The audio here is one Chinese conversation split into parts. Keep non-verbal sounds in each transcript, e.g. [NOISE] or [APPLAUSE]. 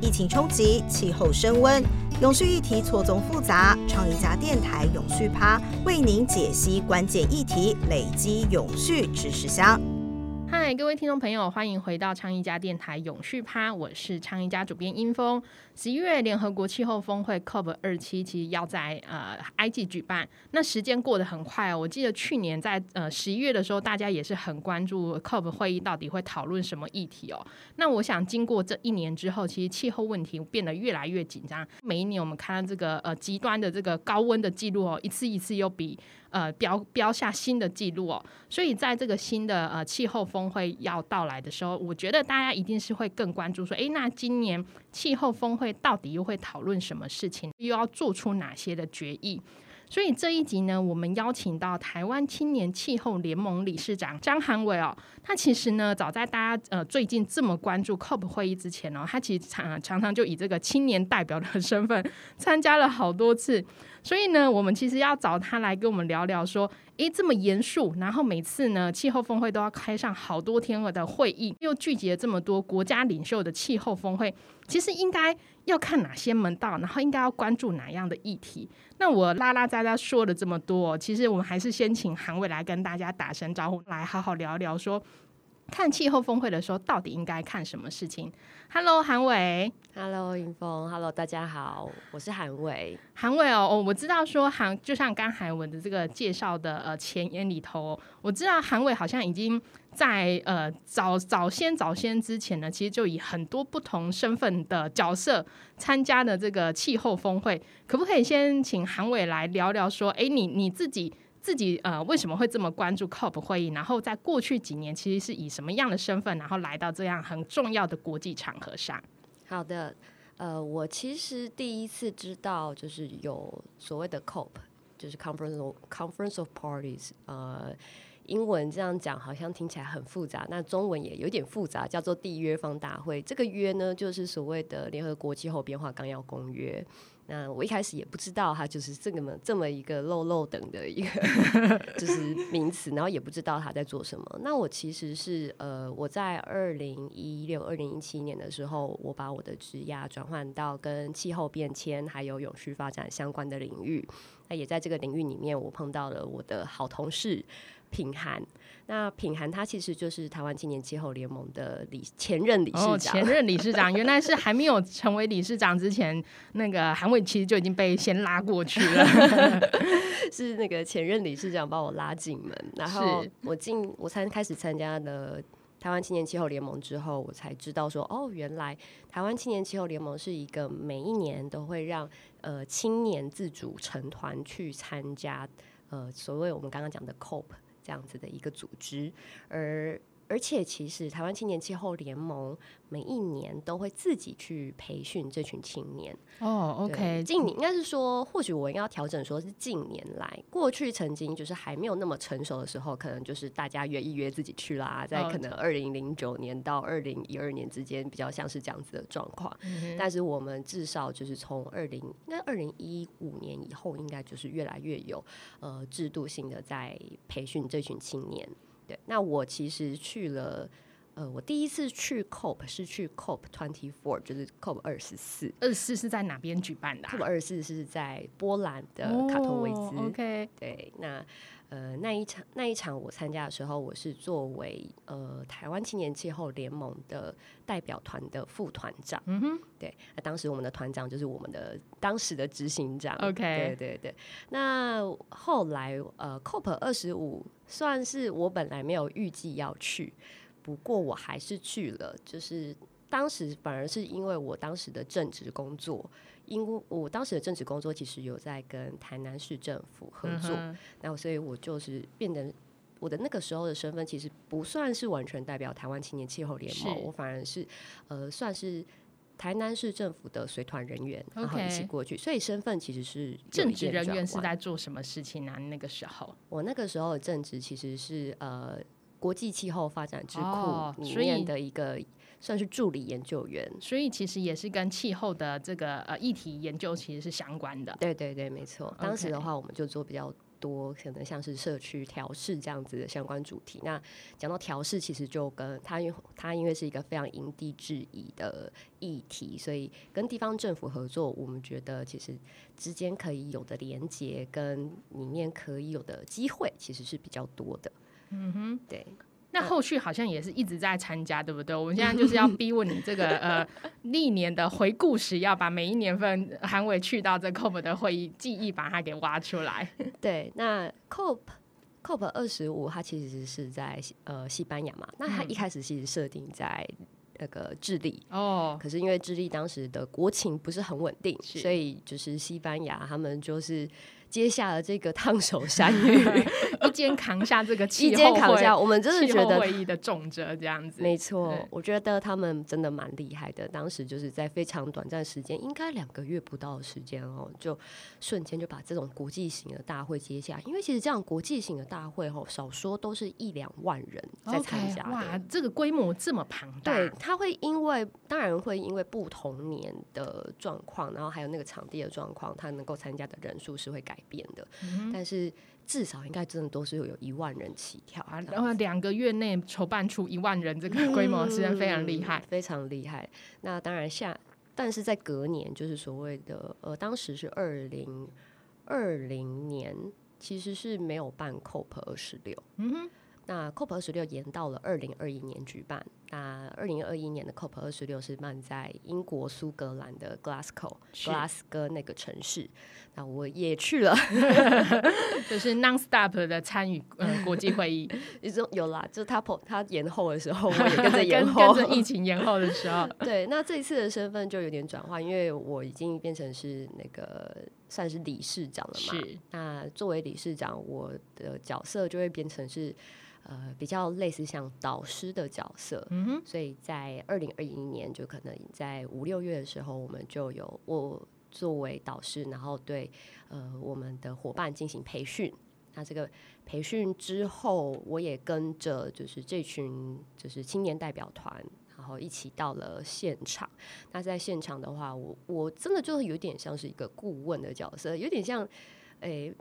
疫情冲击，气候升温，永续议题错综复杂。创意家电台永续趴为您解析关键议题，累积永续知识箱。嗨，各位听众朋友，欢迎回到昌一家电台永续趴，我是昌一家主编殷峰。十一月联合国气候峰会 COP 二七其实要在呃埃及举办，那时间过得很快哦。我记得去年在呃十一月的时候，大家也是很关注 COP 会议到底会讨论什么议题哦。那我想经过这一年之后，其实气候问题变得越来越紧张。每一年我们看到这个呃极端的这个高温的记录哦，一次一次又比。呃，标标下新的记录哦，所以在这个新的呃气候峰会要到来的时候，我觉得大家一定是会更关注说，诶，那今年气候峰会到底又会讨论什么事情，又要做出哪些的决议？所以这一集呢，我们邀请到台湾青年气候联盟理事长张涵伟哦，他其实呢，早在大家呃最近这么关注 COP 会议之前哦，他其实常常常就以这个青年代表的身份参加了好多次。所以呢，我们其实要找他来跟我们聊聊，说，诶，这么严肃，然后每次呢，气候峰会都要开上好多天的会议，又聚集了这么多国家领袖的气候峰会，其实应该要看哪些门道，然后应该要关注哪样的议题。那我拉拉杂杂说了这么多，其实我们还是先请韩伟来跟大家打声招呼，来好好聊聊说。看气候峰会的时候，到底应该看什么事情？Hello，韩伟。Hello，云峰。Hello，大家好，我是韩伟。韩伟哦，哦，我知道说韩，就像刚韩文的这个介绍的呃前言里头，我知道韩伟好像已经在呃早早先早先之前呢，其实就以很多不同身份的角色参加的这个气候峰会。可不可以先请韩伟来聊聊说，哎，你你自己？自己呃为什么会这么关注 COP 会议？然后在过去几年，其实是以什么样的身份，然后来到这样很重要的国际场合上？好的，呃，我其实第一次知道就是有所谓的 COP，就是 Conference Conference of Parties，呃，英文这样讲好像听起来很复杂，那中文也有点复杂，叫做缔约方大会。这个约呢，就是所谓的联合国气候变化纲要公约。那我一开始也不知道它就是这么这么一个漏漏等的一个 [LAUGHS] 就是名词，然后也不知道他在做什么。那我其实是呃，我在二零一六、二零一七年的时候，我把我的职业转换到跟气候变迁还有永续发展相关的领域。那也在这个领域里面，我碰到了我的好同事。品涵，那品涵他其实就是台湾青年气候联盟的理前任理事长。前任理事长原来是还没有成为理事长之前，那个韩伟其实就已经被先拉过去了。[LAUGHS] 是那个前任理事长把我拉进门，然后我进我才开始参加了台湾青年气候联盟之后，我才知道说哦，原来台湾青年气候联盟是一个每一年都会让呃青年自主成团去参加呃所谓我们刚刚讲的 COP。这样子的一个组织，而而且其实台湾青年气候联盟每一年都会自己去培训这群青年。哦，OK，近年应该是说，或许我应该要调整，说是近年来，过去曾经就是还没有那么成熟的时候，可能就是大家约一约自己去啦，在可能二零零九年到二零一二年之间，比较像是这样子的状况。但是我们至少就是从二零应该二零一五年以后，应该就是越来越有呃制度性的在培训这群青年。对，那我其实去了，呃，我第一次去 COP 是去 COP twenty four，就是 COP 二十四。二十四是在哪边举办的？COP 二十四是在波兰的卡托维兹。OK，对，那呃那一场那一场我参加的时候，我是作为呃台湾青年气候联盟的代表团的副团长。嗯哼，对，那当时我们的团长就是我们的当时的执行长。OK，对对对。那后来呃 COP 二十五。算是我本来没有预计要去，不过我还是去了。就是当时反而是因为我当时的正职工作，因为我当时的正职工作其实有在跟台南市政府合作，那所以我就是变得我的那个时候的身份其实不算是完全代表台湾青年气候联盟，我反而是呃算是。台南市政府的随团人员，然后一起过去，所以身份其实是政治人员是在做什么事情呢？那个时候，我那个时候的正职其实是呃国际气候发展智库里面的一个算是助理研究员，所以其实也是跟气候的这个呃议题研究其实是相关的。对对对，没错。当时的话，我们就做比较多可能像是社区调试这样子的相关主题。那讲到调试，其实就跟它因它因为是一个非常因地制宜的议题，所以跟地方政府合作，我们觉得其实之间可以有的连接跟里面可以有的机会，其实是比较多的。嗯哼，对。那后续好像也是一直在参加，对不对？我们现在就是要 [LAUGHS] 逼问你这个呃历年的回顾时，要把每一年份韩伟去到这 COP 的会议记忆，把它给挖出来。[LAUGHS] 对，那 COP COP 二十五，它其实是在呃西班牙嘛。那它一开始其实设定在那个智利哦，可是因为智利当时的国情不是很稳定，所以就是西班牙他们就是。接下了这个烫手山芋，[LAUGHS] 一肩扛下这个气 [LAUGHS] 候扛下，我们真的觉得会议的重责这样子。没错，我觉得他们真的蛮厉害的。当时就是在非常短暂时间，应该两个月不到的时间哦，就瞬间就把这种国际型的大会接下。因为其实这样国际型的大会哦，少说都是一两万人在参加。哇，这个规模这么庞大。对，他会因为当然会因为不同年的状况，然后还有那个场地的状况，他能够参加的人数是会改。改变的，但是至少应该真的都是有一万人起跳啊！然后两个月内筹办出一万人这个规模，实在非常厉害，非常厉害。那当然下，但是在隔年，就是所谓的呃，当时是二零二零年，其实是没有办 COP 二十六。嗯哼。那 COP 二十六延到了二零二一年举办。那二零二一年的 COP 二十六是办在英国苏格兰的 Glasgow，格拉斯哥那个城市。那我也去了 [LAUGHS] [LAUGHS] 就是 non-stop 的参与呃国际会议。[LAUGHS] 有有啦，就是他他延后的时候，我也跟着延后，跟着疫情延后的时候。对，那这一次的身份就有点转换，因为我已经变成是那个算是理事长了嘛。是。那作为理事长，我的角色就会变成是。呃，比较类似像导师的角色，嗯所以在二零二一年，就可能在五六月的时候，我们就有我作为导师，然后对呃我们的伙伴进行培训。那这个培训之后，我也跟着就是这群就是青年代表团，然后一起到了现场。那在现场的话，我我真的就有点像是一个顾问的角色，有点像诶。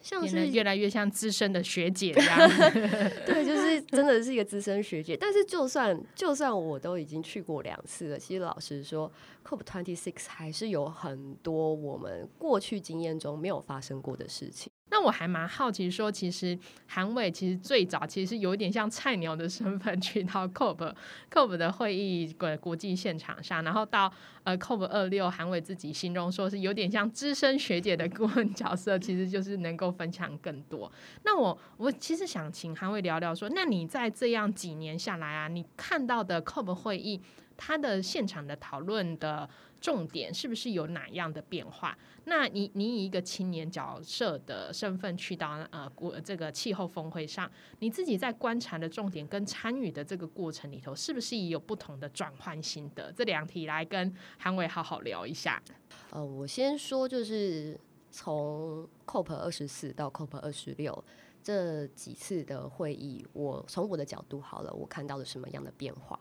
像是越来越像资深的学姐一样，[LAUGHS] 对，就是真的是一个资深学姐。但是就算就算我都已经去过两次了，其实老实说，COP Twenty Six 还是有很多我们过去经验中没有发生过的事情。那我还蛮好奇，说其实韩伟其实最早其实是有点像菜鸟的身份去到 COP COP 的会议国国际现场上，然后到呃 COP 二六，韩伟自己形容说是有点像资深学姐的顾问角色，其实就是能够分享更多。那我我其实想请韩伟聊聊说，那你在这样几年下来啊，你看到的 COP 会议，他的现场的讨论的。重点是不是有哪样的变化？那你你以一个青年角色的身份去到呃国这个气候峰会上，你自己在观察的重点跟参与的这个过程里头，是不是也有不同的转换心得？这两题来跟韩伟好好聊一下。呃，我先说，就是从 COP 二十四到 COP 二十六这几次的会议，我从我的角度好了，我看到了什么样的变化？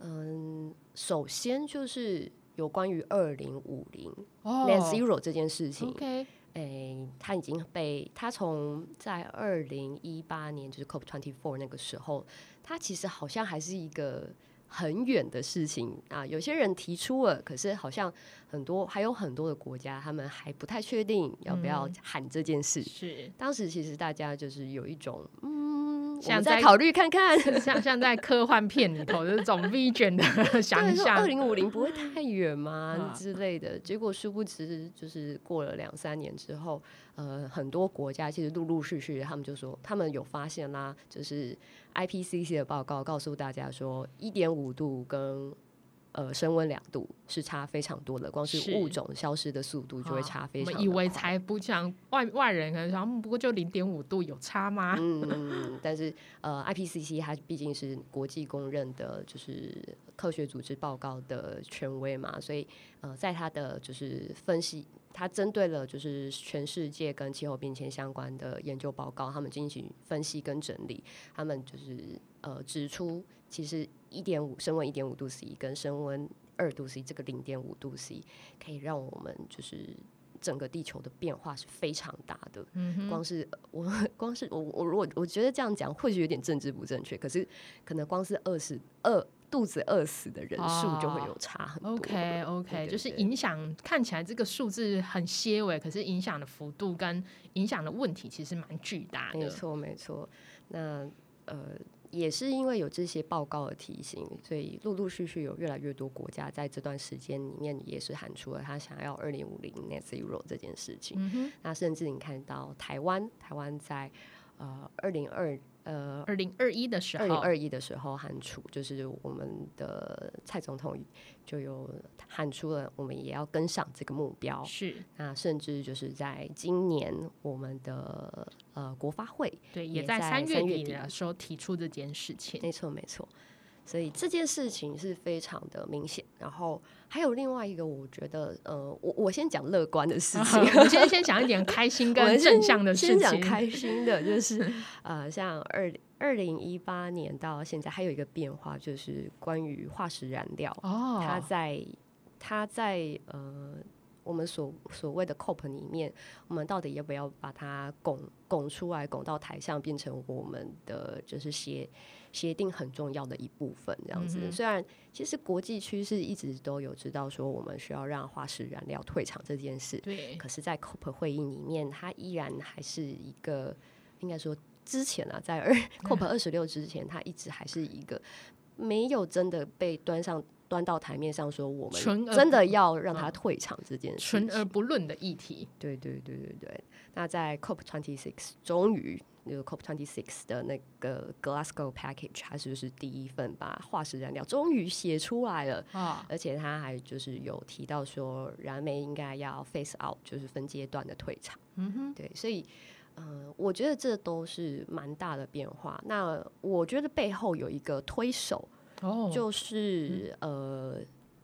嗯，首先就是。有关于二零五零 net zero 这件事情，OK，诶，他已经被他从在二零一八年就是 COP twenty four 那个时候，他其实好像还是一个很远的事情啊。有些人提出了，可是好像很多还有很多的国家，他们还不太确定要不要喊这件事。是当时其实大家就是有一种嗯。想再考虑看看，像像在科幻片里头这种 vision 的想象，二零五零不会太远吗 [LAUGHS] 之类的？结果殊不知，就是过了两三年之后，呃，很多国家其实陆陆续续，他们就说他们有发现啦，就是 IPCC 的报告告诉大家说，一点五度跟呃，升温两度是差非常多的，光是物种消失的速度就会差非常。我以为才不像外外人可能想，不过就零点五度有差吗？嗯，但是呃，IPCC 它毕竟是国际公认的，就是科学组织报告的权威嘛，所以呃，在他的就是分析，他针对了就是全世界跟气候变迁相关的研究报告，他们进行分析跟整理，他们就是呃指出。其实一点五升温一点五度 C 跟升温二度 C 这个零点五度 C 可以让我们就是整个地球的变化是非常大的。嗯，光是我，光是我，我如果我觉得这样讲或许有点政治不正确，可是可能光是饿死饿肚子饿死的人数就会有差很多。OK OK，对就是影响看起来这个数字很些微，可是影响的幅度跟影响的问题其实蛮巨大的。没错，没错。那呃，也是因为有这些报告的提醒，所以陆陆续续有越来越多国家在这段时间里面也是喊出了他想要二零五零 net zero 这件事情。嗯，那甚至你看到台湾，台湾在呃二零二呃二零二一的时候二零候，二一的时候喊出，就是我们的蔡总统就有喊出了，我们也要跟上这个目标。是那甚至就是在今年，我们的呃国发会，对，也也在在三月底底的时候提出这件事情。没错没错，所以这件事情是非常的明显。然后还有另外一个，我觉得呃，我我先讲乐观的事情，我们先先讲一点开心 [LAUGHS] 跟们正向的事先讲。开心的，就 [LAUGHS] 是呃，像二二零一八年到现在，还有一个变化，就是关于化石燃料，哦，它在它在呃。我们所所谓的 COP 里面，我们到底要不要把它拱拱出来，拱到台上，变成我们的就是协协定很重要的一部分？这样子。嗯虽然其实国际趋势一直都有知道说，我们需要让化石燃料退场这件事，对，可是，在 COP 会议里面，它依然还是一个，应该说之前啊，在二 [LAUGHS] COP 二十六之前，它一直还是一个没有真的被端上端到台面上说我们真的要让他退场这件事纯而。不论的议题。对对对对对。那在 COP twenty six 终于。那个 COP twenty six 的那个 Glasgow package，它是不是第一份把化石燃料终于写出来了？啊，而且他还就是有提到说，燃煤应该要 face out，就是分阶段的退场。嗯哼，对，所以，呃，我觉得这都是蛮大的变化。那我觉得背后有一个推手，哦，就是、呃，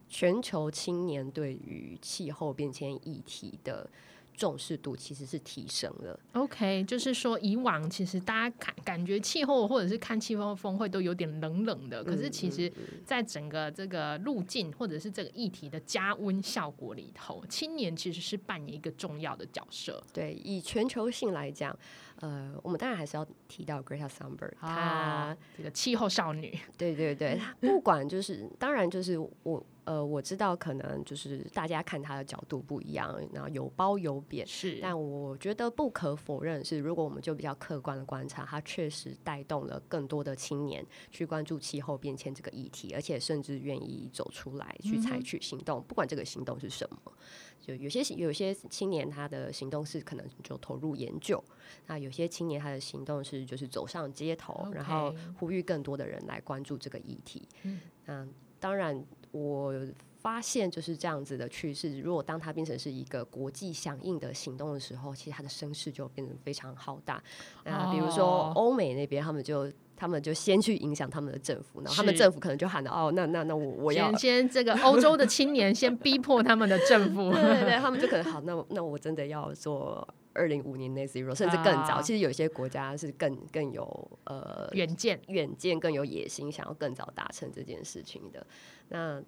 全球青年对于气候变迁议题的重视度其实是提升了。OK，就是说以往其实大家感感觉气候或者是看气候峰会都有点冷冷的，可是嗯其实在整个这个路径或者是这个议题的加温效果里头，青年其实是扮演一个重要的角色。对，以全球性来讲，呃，我们当然还是要提到 Greta Thunberg，她、啊，这个气候少女，对对对，他 [LAUGHS] 不管就是，当然就是我呃，我知道可能就是大家看他的角度不一样，然后有褒有贬。是，但我觉得不可否认是，如果我们就比较客观的观察，它确实带动了更多的青年去关注气候变迁这个议题，而且甚至愿意走出来去采取行动，不管这个行动是什么。就有些有些青年他的行动是可能就投入研究，那有些青年他的行动是就是走上街头，然后呼吁更多的人来关注这个议题。嗯嗯，当然我发现就是这样子的趋势。如果当它变成是一个国际响应的行动的时候，其实它的声势就变得非常浩大。那比如说哦欧美那边，他们就他们就先去影响他们的政府，然后他们政府可能就喊了哦，那那那我我要先先这个欧洲的青年先逼迫他们的政府，[LAUGHS] 对对对，[LAUGHS] 他们就可能好，那那我真的要做二零五年 net zero，甚至更早。啊其实有些国家是更更有呃远见。远见、更有野心，想要更早达成这件事情的。那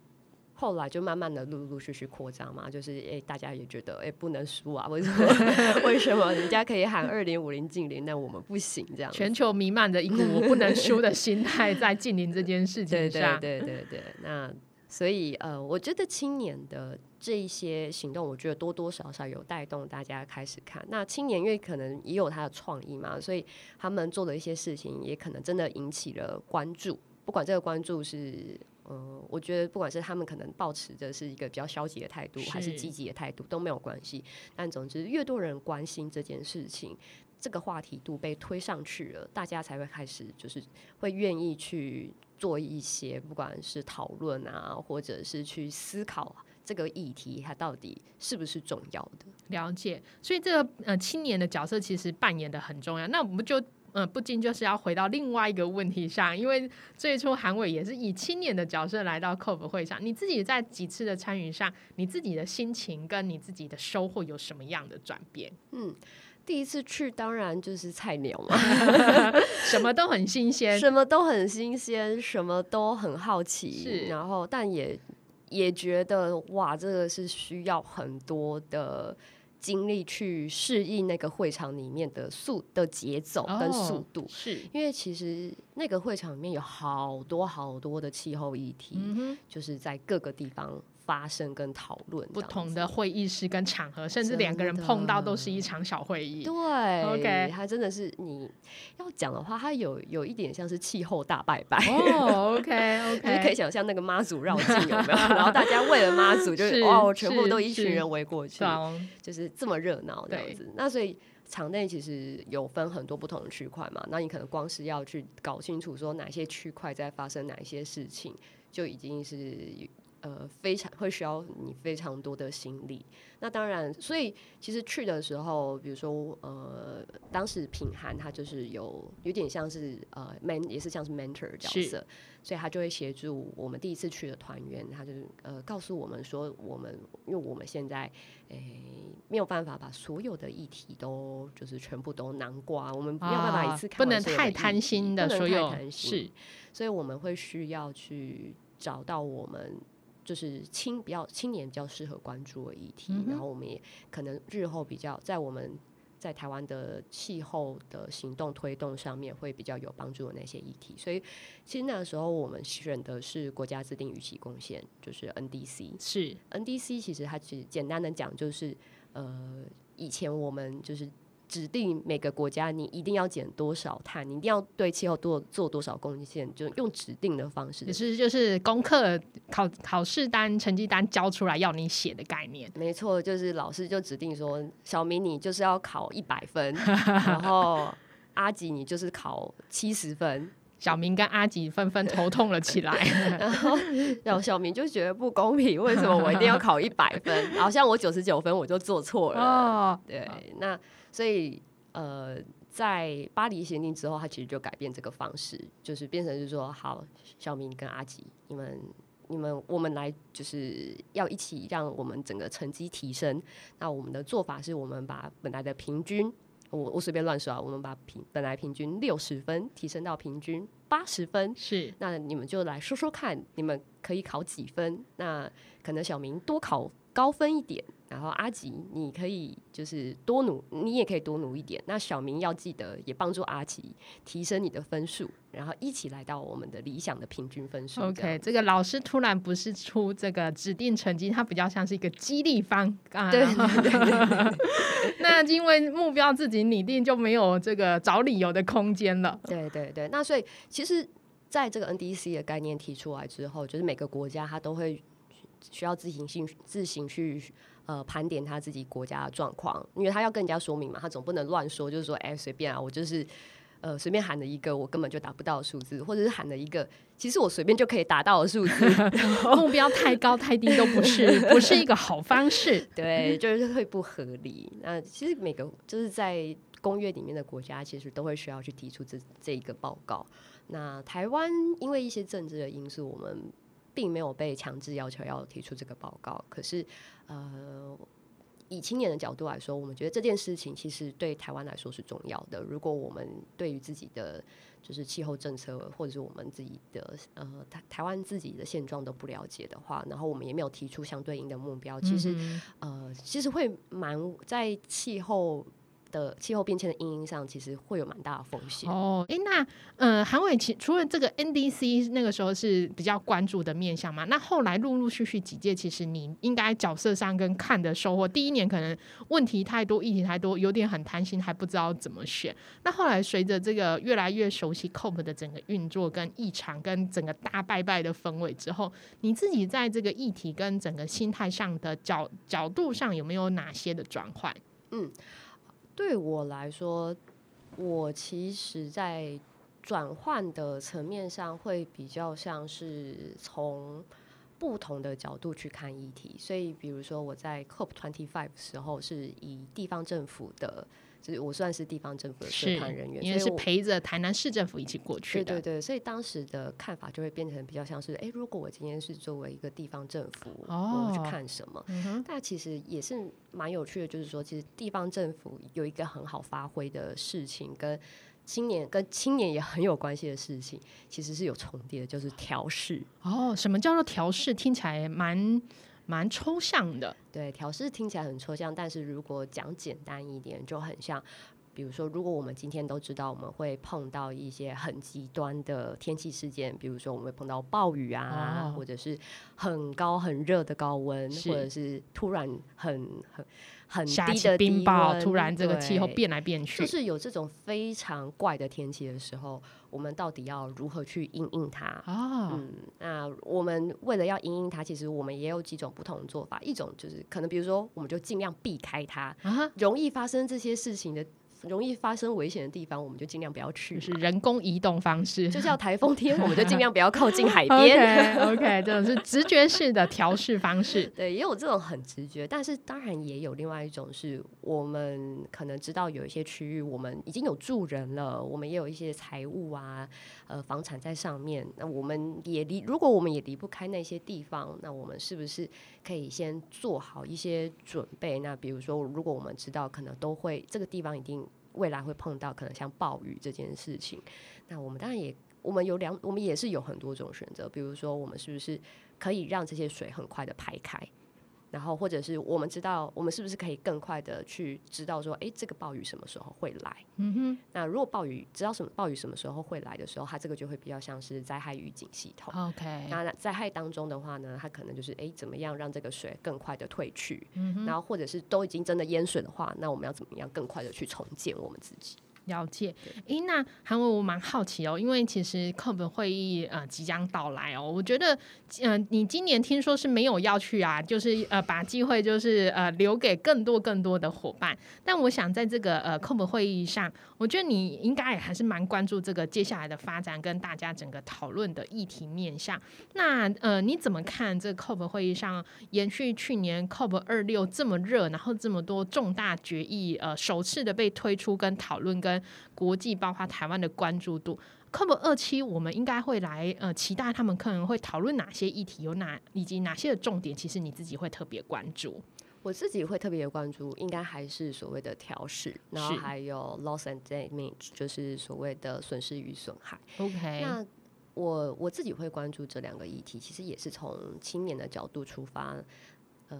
后来就慢慢的陆陆续续扩张嘛，就是诶、大家也觉得诶、不能输啊，为什么 [LAUGHS] 为什么人家可以喊二零五零近零，那我们不行这样？全球弥漫着一股我不能输的心态，在近邻这件事对对情上，对对对，那所以呃，我觉得青年的这一些行动，我觉得多多少少有带动大家开始看。那青年因为可能也有他的创意嘛，所以他们做的一些事情也可能真的引起了关注。不管这个关注是，呃，我觉得不管是他们可能抱持着是一个比较消极的态度，还是是积极的态度都没有关系。但总之，越多人关心这件事情，这个话题度被推上去了，大家才会开始就是会愿意去做一些，不管是讨论啊，或者是去思考这个议题它到底是不是重要的。了解。所以这个呃青年的角色其实扮演的很重要。那我们就呃不禁就是要回到另外一个问题上，因为最初韩伟也是以青年的角色来到 COP 会上，你自己在几次的参与上，你自己的心情跟你自己的收获有什么样的转变？嗯第一次去当然就是菜鸟嘛，[LAUGHS] 什么都很新鲜，什么都很新鲜，什么都很好奇，是然后但也也觉得哇，这个是需要很多的精力去适应那个会场里面的速的节奏跟速度，是因为其实那个会场里面有好多好多的气候议题，就是在各个地方。发生跟讨论不同的会议室跟场合，甚至两个人碰到都是一场小会议。对，OK，它真的是你要讲的话，它有有一点像是气候大拜拜。哦，[LAUGHS] OK，OK，可以想象那个妈祖绕境有没有？[LAUGHS] 然后大家为了妈祖，就是哦，全部都一群人围过去，就是这么热闹这样子。那所以场内其实有分很多不同的区块嘛，那你可能光是要去搞清楚说哪些区块在发生哪一些事情，就已经是。呃，非常会需要你非常多的心力。那当然，所以其实去的时候，比如说呃，当时品涵他就是有有点像是呃，man 也是像是 mentor 角色，所以他就会协助我们第一次去的团员，他就是呃告诉我们说，我们因为我们现在诶没有办法把所有的议题都就是全部都囊括，我们没有办法一次看不能太贪心的所有是，所以我们会需要去找到我们。就是青比较青年比较适合关注的议题，然后我们也可能日后比较在我们在台湾的气候的行动推动上面会比较有帮助的那些议题，所以其实那个时候我们选的是国家制定预期贡献，就是 NDC 是。NDC，其实它其实简单的讲就是呃以前我们就是。指定每个国家，你一定要减多少碳，你一定要对气候多做多少贡献，就用指定的方式。也是就是功课考考试单、成绩单交出来要你写的概念。没错，就是老师就指定说，小明你就是要考一百分，[LAUGHS] 然后阿吉你就是考七十分。小明跟阿吉纷纷头痛了起来，[LAUGHS] 然后然后小明就觉得不公平，为什么我一定要考一百分？好像我九十九分我就做错了。哦，对，那。所以，呃，在巴黎协定之后，他其实就改变这个方式，就是变成是说，好，小明跟阿吉，你们、你们，我们来，就是要一起让我们整个成绩提升。那我们的做法是我们把本来的平均，我我随便乱说啊，我们把平本来平均六十分提升到平均八十分。是，那你们就来说说看，你们可以考几分？那可能小明多考高分一点。然后阿吉，你可以就是多努，你也可以多努一点。那小明要记得也帮助阿吉提升你的分数，然后一起来到我们的理想的平均分数。OK，这个老师突然不是出这个指定成绩，他比较像是一个激励方啊。对对对。[LAUGHS] 那因为目标自己拟定，就没有这个找理由的空间了。对对对。那所以其实在这个 NDC 的概念提出来之后，就是每个国家它都会需要自行性自行去。呃，盘点他自己国家的状况，因为他要跟人家说明嘛，他总不能乱说，就是说，哎，随便啊，我就是呃随便喊了一个我根本就达不到的数字，或者是喊了一个其实我随便就可以达到的数字，[LAUGHS] 目标太高太低都不是，不是一个好方式，[LAUGHS] 对，就是会不合理。那其实每个就是在公约里面的国家，其实都会需要去提出这这一个报告。那台湾因为一些政治的因素，我们。并没有被强制要求要提出这个报告，可是，呃，以青年的角度来说，我们觉得这件事情其实对台湾来说是重要的。如果我们对于自己的就是气候政策，或者是我们自己的呃台台湾自己的现状都不了解的话，然后我们也没有提出相对应的目标，其实呃，其实会蛮在气候。的气候变迁的阴影上，其实会有蛮大的风险哦。哎，那呃，韩伟其除了这个 NDC 那个时候是比较关注的面向嘛，那后来陆陆续续几届，其实你应该角色上跟看的收获，第一年可能问题太多，议题太多，有点很贪心，还不知道怎么选。那后来随着这个越来越熟悉 COP 的整个运作跟异常跟整个大拜拜的氛围之后，你自己在这个议题跟整个心态上的角角度上有没有哪些的转换？嗯。对我来说，我其实，在转换的层面上，会比较像是从不同的角度去看议题。所以，比如说我在 COP Twenty Five 时候，是以地方政府的。就是我算是地方政府的社团人员，因为是陪着台南市政府一起过去的。对对对，所以当时的看法就会变成比较像是：哎，如果我今天是作为一个地方政府，我去看什么？但其实也是蛮有趣的，就是说，其实地方政府有一个很好发挥的事情，跟青年跟青年也很有关系的事情，其实是有重叠的，就是调试。哦，什么叫做调试？听起来蛮。蛮抽象的。对，调试听起来很抽象，但是如果讲简单一点，就很像。比如说，如果我们今天都知道我们会碰到一些很极端的天气事件，比如说我们会碰到暴雨啊，或者是很高很热的高温，或者是突然很很很低的冰雹，突然这个气候变来变去，就是有这种非常怪的天气的时候，我们到底要如何去应应它啊？嗯，那我们为了要应应它，其实我们也有几种不同的做法。一种就是可能，比如说，我们就尽量避开它，容易发生这些事情的。容易发生危险的地方，我们就尽量不要去。是人工移动方式，就叫台风天，我们就尽量不要靠近海边。[LAUGHS] OK，这种是直觉式的调试方式。[LAUGHS] 对，也有这种很直觉，但是当然也有另外一种，是我们可能知道有一些区域我们已经有住人了，我们也有一些财务啊，呃，房产在上面。那我们也离，如果我们也离不开那些地方，那我们是不是可以先做好一些准备？那比如说，如果我们知道可能都会这个地方一定。未来会碰到可能像暴雨这件事情，那我们当然也，我们有两，我们也是有很多种选择，比如说我们是不是可以让这些水很快的排开。然后，或者是我们知道，我们是不是可以更快的去知道说，哎，这个暴雨什么时候会来？嗯哼。那如果暴雨知道什么暴雨什么时候会来的时候，它这个就会比较像是灾害预警系统。OK。那灾害当中的话呢，它可能就是哎，怎么样让这个水更快的退去？嗯然后，或者是都已经真的淹水的话，那我们要怎么样更快的去重建我们自己？了解，诶，那韩文我蛮好奇哦，因为其实课本会议呃即将到来哦，我觉得，嗯，你今年听说是没有要去啊，就是呃把机会就是呃留给更多更多的伙伴，但我想在这个呃课本会议上，我觉得你应该也还是蛮关注这个接下来的发展跟大家整个讨论的议题面向。那呃你怎么看这个课本会议上延续去年 COP 二六这么热，然后这么多重大决议呃首次的被推出跟讨论跟国际包括台湾的关注度，COP 二期，我们应该会来呃期待他们可能会讨论哪些议题，有哪以及哪些的重点，其实你自己会特别关注。我自己会特别关注，应该还是所谓的调试，然后还有 loss and damage，就是所谓的损失与损害。OK，那我我自己会关注这两个议题，其实也是从青年的角度出发。呃，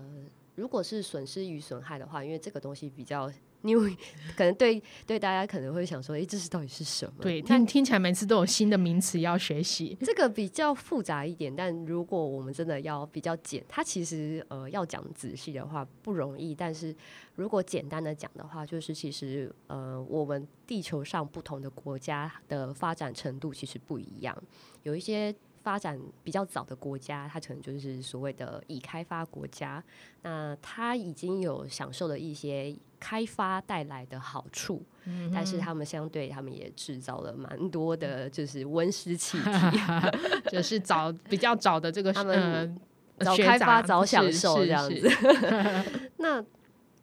如果是损失与损害的话，因为这个东西比较。因为可能对对大家可能会想说，哎，这是到底是什么？对，听听起来每次都有新的名词要学习。这个比较复杂一点，但如果我们真的要比较简，它其实呃要讲仔细的话不容易。但是如果简单的讲的话，就是其实呃我们地球上不同的国家的发展程度其实不一样，有一些。发展比较早的国家，它可能就是所谓的已开发国家，那它已经有享受了一些开发带来的好处，但是他们相对他们也制造了蛮多的，就是温室气体，[LAUGHS] 就是早比较早的这个他们早开发早享受这样子，[LAUGHS] 那。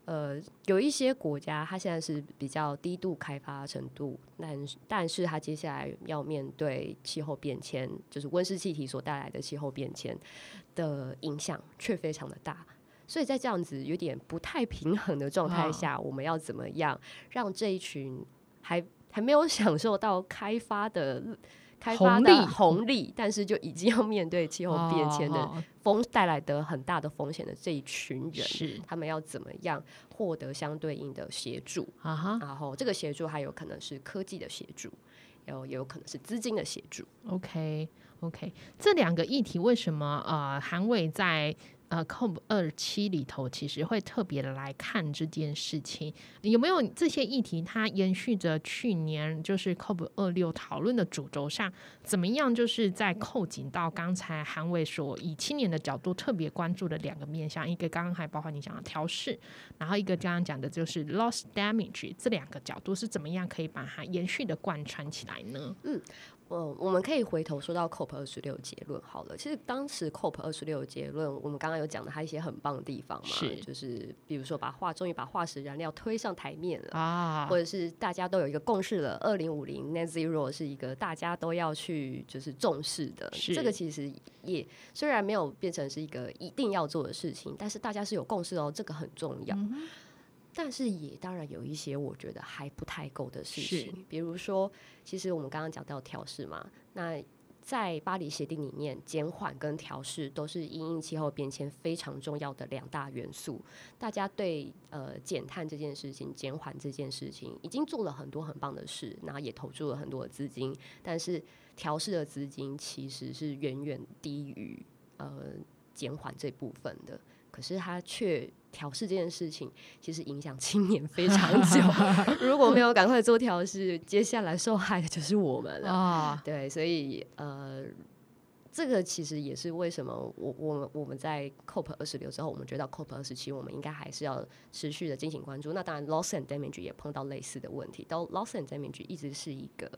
呃，有一些国家，它现在是比较低度开发程度，但但是它接下来要面对气候变迁，就是温室气体所带来的气候变迁的影响，却非常的大。所以在这样子有点不太平衡的状态下，我们要怎么样让这一群还还没有享受到开发的？开发的红利，但是就已经要面对气候变迁的风带来的很大的风险的这一群人，是他们要怎么样获得相对应的协助啊？哈，然后这个协助还有可能是科技的协助，有也有可能是资金的协助。OK，OK，这两个议题为什么呃韩伟在？呃，COP 二七里头其实会特别来看这件事情，有没有这些议题？它延续着去年就是 COP 二六讨论的主轴上，怎么样？就是在扣紧到刚才韩伟所以青年的角度特别关注的两个面向，一个刚刚还包括你讲的调试，然后一个刚刚讲的就是 loss damage，这两个角度是怎么样可以把它延续的贯穿起来呢？嗯。呃，我们可以回头说到 COP 二十六结论好了。其实当时 COP 二十六结论，我们刚刚有讲的它一些很棒的地方嘛，是就是比如说把化终于把化石燃料推上台面了啊，或者是大家都有一个共识了，二零五零 Net Zero 是一个大家都要去就是重视的。这个其实也虽然没有变成是一个一定要做的事情，但是大家是有共识哦，这个很重要。但是也当然有一些我觉得还不太够的事情，比如说，其实我们刚刚讲到调试嘛，那在巴黎协定里面，减缓跟调试都是因应气候变迁非常重要的两大元素。大家对呃减碳这件事情、减缓这件事情，已经做了很多很棒的事，然后也投注了很多的资金，但是调试的资金其实是远远低于呃减缓这部分的。可是它却调试这件事情，其实影响青年非常久。[LAUGHS] 如果没有赶快做调试，接下来受害的就是我们了。啊，对，所以呃，这个其实也是为什么我我们我们在 COP 二十六之后，我们觉得 COP 二十七，我们应该还是要持续的进行关注。那当然，loss and damage 也碰到类似的问题，到 loss and damage 一直是一个，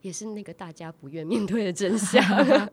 也是那个大家不愿面对的真相。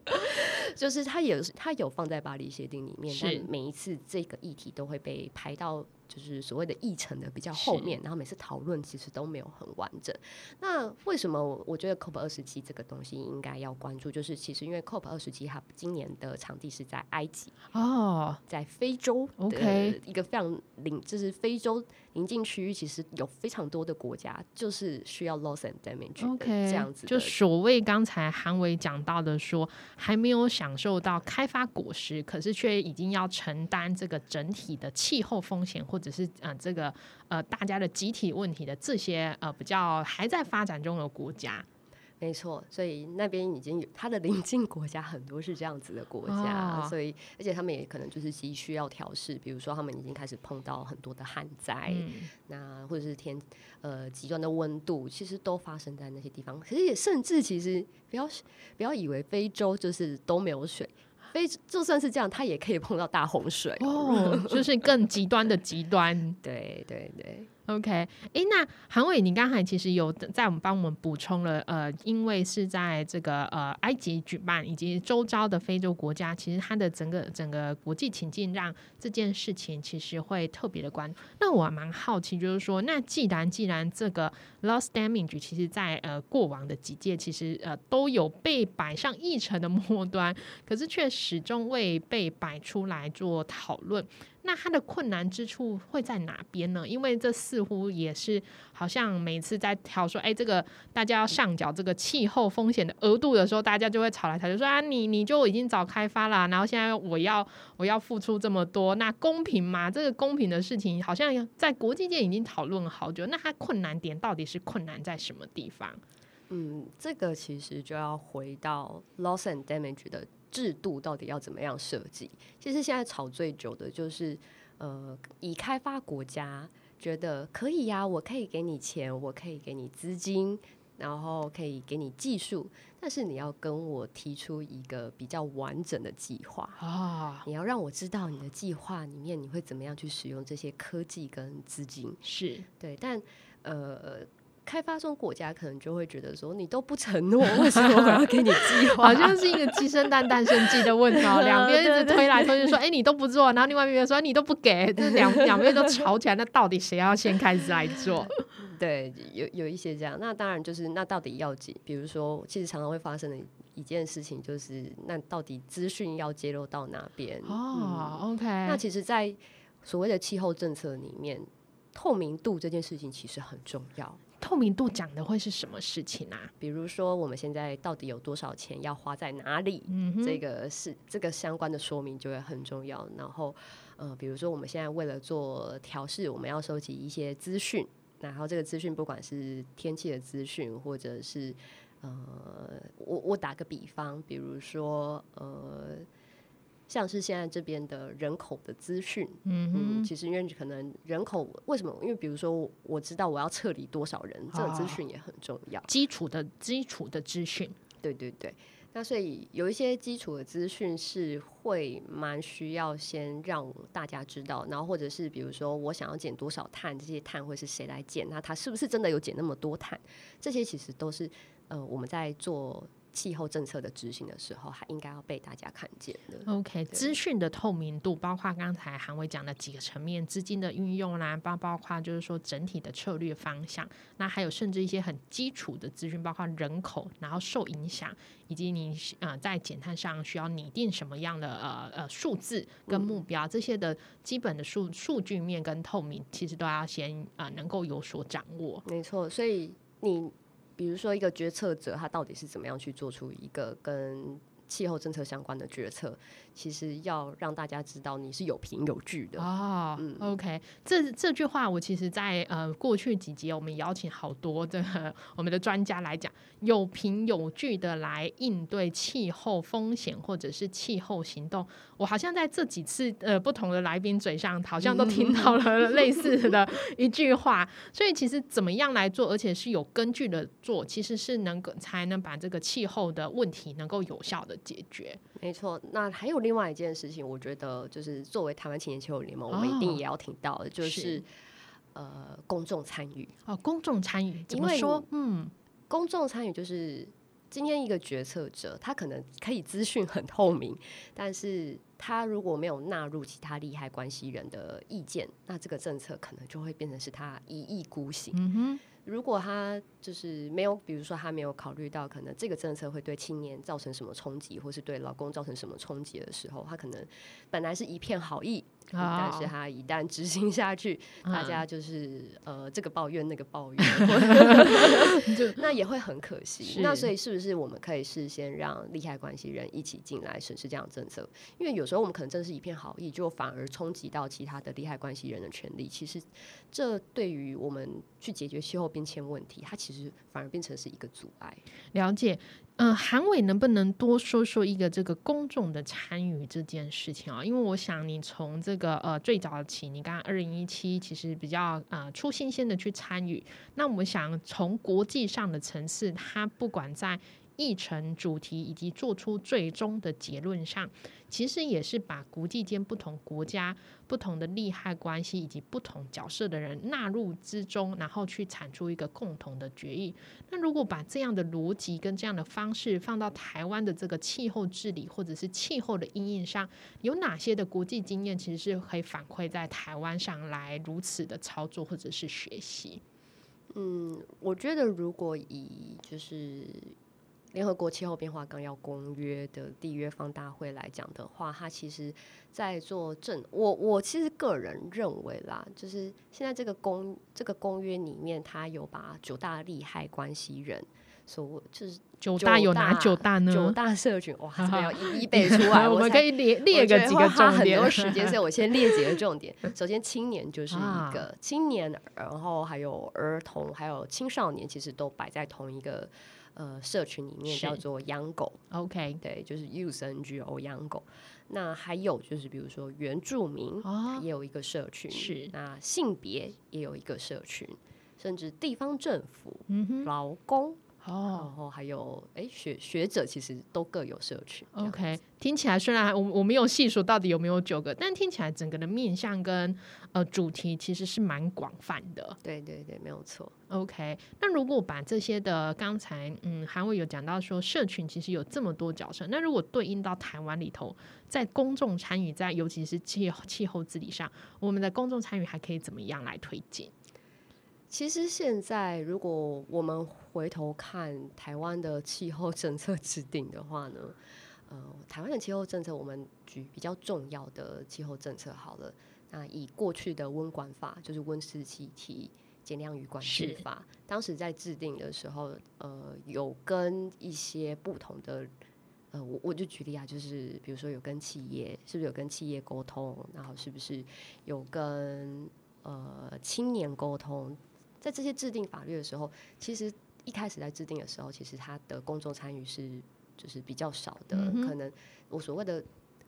[LAUGHS] 就是它也是它有放在巴黎协定里面，但每一次这个议题都会被排到就是所谓的议程的比较后面，然后每次讨论其实都没有很完整。那为什么我我觉得 COP 二十七这个东西应该要关注？就是其实因为 COP 二十七它今年的场地是在埃及，哦，在非洲的 OK 一个非常领，就是非洲邻近区域，其实有非常多的国家就是需要 loss and damage 的 OK，这样子就所谓刚才韩伟讲到的说，还没有享受到开发果实，可是却已经要承担这个整体的气候风险，或者是呃这个呃大家的集体问题的这些呃比较还在发展中的国家。没错，所以那边已经有它的邻近国家很多是这样子的国家，哦所以而且他们也可能就是急需要调试，比如说他们已经开始碰到很多的旱灾，嗯，那或者是天呃极端的温度，其实都发生在那些地方。可是也甚至其实不要不要以为非洲就是都没有水，非就算是这样，它也可以碰到大洪水。哦，就是更极端的极端。对 [LAUGHS] 对对，OK，诶，那韩伟，你刚才其实有在我们帮我们补充了，呃，因为是在这个呃埃及举办，以及周遭的非洲国家，其实它的整个整个国际情境让这件事情其实会特别的关。那我蛮好奇，就是说，那既然既然这个 loss damage，其实在呃过往的几届其实呃都有被摆上议程的 [LAUGHS] 末端，可是却始终未被摆出来做讨论。那它的困难之处会在哪边呢？因为这似乎也是好像每次在挑说，哎，这个大家要上缴这个气候风险的额度的时候，大家就会吵来吵去，说啊，你你就已经早开发啦，然后现在我要我要付出这么多，那公平吗？这个公平的事情好像在国际界已经讨论了好久，那它困难点到底是困难在什么地方？嗯，这个其实就要回到 loss and damage 的制度到底要怎么样设计。其实现在吵最久的就是，呃，已开发国家觉得可以呀、我可以给你钱，我可以给你资金，然后可以给你技术，但是你要跟我提出一个比较完整的计划。啊、你要让我知道你的计划里面你会怎么样去使用这些科技跟资金。是对，但呃，开发中国家可能就会觉得说，你都不承诺，为什么我要给你计划？[LAUGHS] 好像是一个鸡生蛋，蛋生鸡的问题哦，[LAUGHS] 两边一直推来推去，说，哎、你都不做，然后另外一边说你都不给，这两 [LAUGHS] 两边都吵起来，那到底谁要先开始来做？对，有有一些这样。那当然就是，那到底要几？比如说，其实常常会发生的一件事情就是，那到底资讯要揭露到哪边？哦，OK，那其实，在所谓的气候政策里面，透明度这件事情其实很重要。透明度讲的会是什么事情啊？比如说，我们现在到底有多少钱要花在哪里？嗯，这个是这个相关的说明就会很重要。然后，呃，比如说我们现在为了做调试，我们要收集一些资讯，然后这个资讯不管是天气的资讯，或者是呃，我我打个比方，比如说呃。像是现在这边的人口的资讯，嗯嗯，其实因为可能人口为什么？因为比如说我知道我要撤离多少人，这个资哦讯也很重要。基础的基础的资讯，对对对，那所以有一些基础的资讯是会蛮需要先让大家知道，然后或者是比如说我想要减多少碳，这些碳会是谁来减？那它是不是真的有减那么多碳？这些其实都是呃我们在做气候政策的执行的时候，还应该要被大家看见的。OK，资讯的透明度，包括刚才韩伟讲的几个层面，资金的运用啦，包包括就是说整体的策略方向，那还有甚至一些很基础的资讯，包括人口，然后受影响，以及你呃在减碳上需要拟定什么样的呃呃数字跟目标，这些的基本的数数据面跟透明，其实都要先呃能够有所掌握。没错，所以你比如说一个决策者，他到底是怎么样去做出一个跟气候政策相关的决策，其实要让大家知道你是有凭有据的。哦、o k 这这句话我其实在呃过去几集我们邀请好多的我们的专家来讲，有凭有据的来应对气候风险或者是气候行动。我好像在这几次呃不同的来宾嘴上，好像都听到了 [LAUGHS] 类似的一句话。所以其实怎么样来做，而且是有根据的做，其实是能够才能把这个气候的问题能够有效的解决。没错，那还有另外一件事情，我觉得就是作为台湾青年气候联盟，我们一定也要听到的，就是呃公众参与哦，公众参与怎么说？嗯，公众参与就是今天一个决策者，他可能可以资讯很透明，但是他如果没有纳入其他利害关系人的意见，那这个政策可能就会变成是他一意孤行。嗯哼。如果他就是没有，比如说他没有考虑到可能这个政策会对青年造成什么冲击，或是对老公造成什么冲击的时候，他可能本来是一片好意。但是他一旦执行下去，大家就是呃这个抱怨那个抱怨，[LAUGHS] 那也会很可惜。那所以是不是我们可以事先让利害关系人一起进来审视这样的政策？因为有时候我们可能真的是一片好意，就反而冲击到其他的利害关系人的权利。其实这对于我们去解决气候变迁问题，它其实反而变成是一个阻碍。了解。嗯，韩伟能不能多说说一个这个公众的参与这件事情啊？因为我想你从这个呃最早起，你刚二零一七其实比较呃出新鲜的去参与，那我们想从国际上的层次，它不管在。议程主题以及做出最终的结论上，其实也是把国际间不同国家、不同的利害关系以及不同角色的人纳入之中，然后去产出一个共同的决议。那如果把这样的逻辑跟这样的方式放到台湾的这个气候治理或者是气候的应应上，有哪些的国际经验其实是可以反馈在台湾上来如此的操作或者是学习？嗯，我觉得如果以就是。联合国气候变化纲要公约的缔约方大会来讲的话，它其实在做正我我其实个人认为啦，就是现在这个公这个公约里面，它有把九大利害关系人所就是九大有哪九大呢？九大社群哇，这个要一 [LAUGHS] 一背出来，[LAUGHS] 我们可以列列个几个重点。很多时间，所以我先列几个重点。[LAUGHS] 首先，青年就是一个青年，然后还有儿童，还有青少年，其实都摆在同一个。呃，社群里面叫做养狗，OK，对，就是 use NGO 养狗。那还有就是，比如说原住民也有一个社群，是。那性别也有一个社群，甚至地方政府、劳工。哦，然后还有哎，学学者其实都各有社群。OK，听起来虽然我我没有细数到底有没有九个，但听起来整个的面向跟呃主题其实是蛮广泛的。对对对，没有错。OK，那如果把这些的刚才嗯韩伟有讲到说社群其实有这么多角色，那如果对应到台湾里头，在公众参与在尤其是气气候治理上，我们的公众参与还可以怎么样来推进？其实现在，如果我们回头看台湾的气候 [LAUGHS] 政策制定的话呢，呃，台湾的气候政策，我们举比较重要的气候政策好了。那以过去的温管法，就是温室气体减量与管制法，当时在制定的时候，呃，有跟一些不同的，呃，我我就举例啊，就是比如说有跟企业，是不是有跟企业沟通，然后是不是有跟呃青年沟通？在这些制定法律的时候，其实一开始在制定的时候，其实他的公众参与是就是比较少的。可能我所谓的